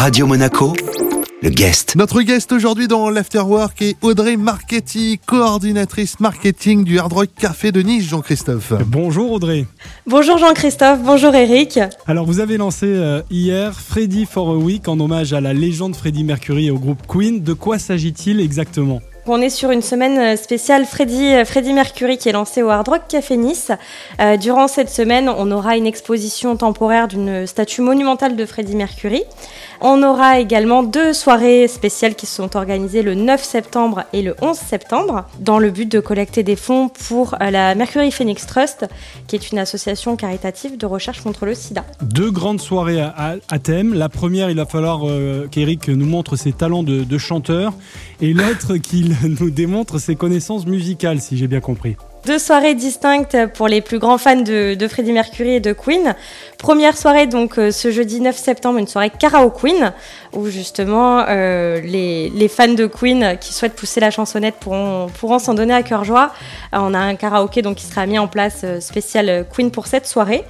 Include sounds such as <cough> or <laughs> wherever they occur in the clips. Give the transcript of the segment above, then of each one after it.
Radio Monaco, le guest. Notre guest aujourd'hui dans l'Afterwork est Audrey Marchetti, coordinatrice marketing du Hard Rock Café de Nice, Jean-Christophe. Bonjour Audrey. Bonjour Jean-Christophe, bonjour Eric. Alors vous avez lancé euh, hier Freddy for a Week en hommage à la légende Freddie Mercury et au groupe Queen. De quoi s'agit-il exactement? On est sur une semaine euh, spéciale Freddy, euh, Freddy Mercury qui est lancée au Hard Rock Café Nice. Euh, durant cette semaine, on aura une exposition temporaire d'une statue monumentale de Freddy Mercury. On aura également deux soirées spéciales qui sont organisées le 9 septembre et le 11 septembre dans le but de collecter des fonds pour la Mercury Phoenix Trust, qui est une association caritative de recherche contre le sida. Deux grandes soirées à, thème. La première, il va falloir qu'Eric nous montre ses talents de chanteur et l'autre <laughs> qu'il nous démontre ses connaissances musicales, si j'ai bien compris. Deux soirées distinctes pour les plus grands fans de, Freddie Mercury et de Queen. Première soirée, donc euh, ce jeudi 9 septembre, une soirée Karaoke Queen, où justement euh, les, fans de Queen qui souhaitent pousser la chansonnette pourront, pourront s'en donner à cœur joie. Euh, on a un karaoké donc, qui sera mis en place spécial Queen pour cette soirée.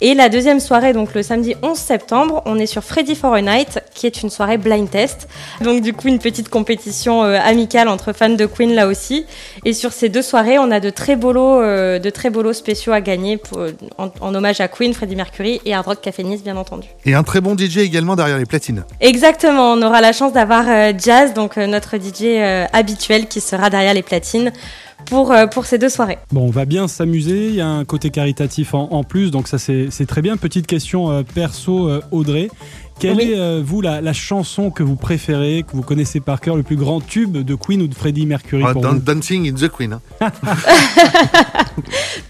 Et la deuxième soirée, donc le samedi 11 septembre, on est sur Freddy for a Night, qui est une soirée blind test. Donc du coup, une petite compétition amicale entre fans de Queen là aussi. Et sur ces deux soirées, on a de très beaux lots, de très beaux lots spéciaux à gagner pour, en, en hommage à Queen, Freddie Mercury et Hard Rock Café Nice, bien entendu. Et un très bon DJ également derrière les platines. Exactement, on aura la chance d'avoir euh, Jazz, donc euh, notre DJ euh, habituel qui sera derrière les platines. Pour, pour, ces deux soirées. Bon, on va bien s'amuser, il y a un côté caritatif en, plus, donc ça c'est très bien. Petite question perso, Audrey. Quelle est, vous, la, chanson que vous préférez, que vous connaissez par cœur, le plus grand tube de Queen ou de Freddie Mercury ah, Dancing in the Queen. Hein. <laughs>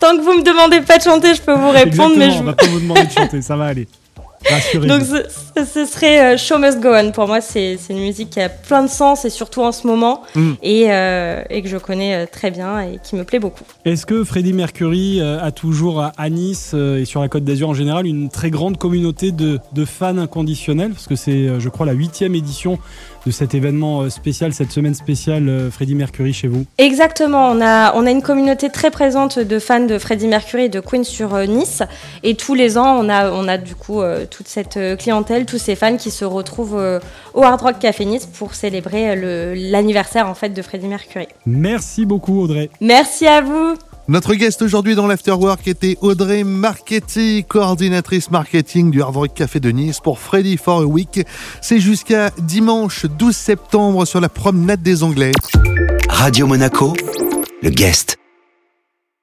Tant que vous me demandez pas de chanter, je peux vous répondre. mais je... on va pas vous demander de chanter, ça va aller. Donc ce, serait euh, Show Must Go On. Pour moi, c'est une musique qui a plein de sens et surtout en ce moment mm. et, euh, et, que je connais euh, très bien et qui me plaît beaucoup. Est-ce que Freddie Mercury a toujours à Nice et sur la Côte d'Azur en général une très grande communauté de, de fans inconditionnels? Parce que c'est, je crois, la huitième édition de cet événement spécial, cette semaine spéciale Freddie Mercury chez vous Exactement, on a, on a une communauté très présente de fans de Freddie Mercury et de Queen sur Nice et tous les ans on a, on a du coup toute cette euh, clientèle, tous ces fans qui se retrouvent euh, au Hard Rock Café Nice pour célébrer euh, l'anniversaire en fait de Freddie Mercury. Merci beaucoup Audrey. Merci à vous. Notre guest aujourd'hui dans l'Afterwork était Audrey Marchetti, coordinatrice marketing du Hard Rock Café de Nice pour Freddy for a Week. C'est jusqu'à dimanche 12 septembre sur la promenade des Anglais. Radio Monaco, le guest.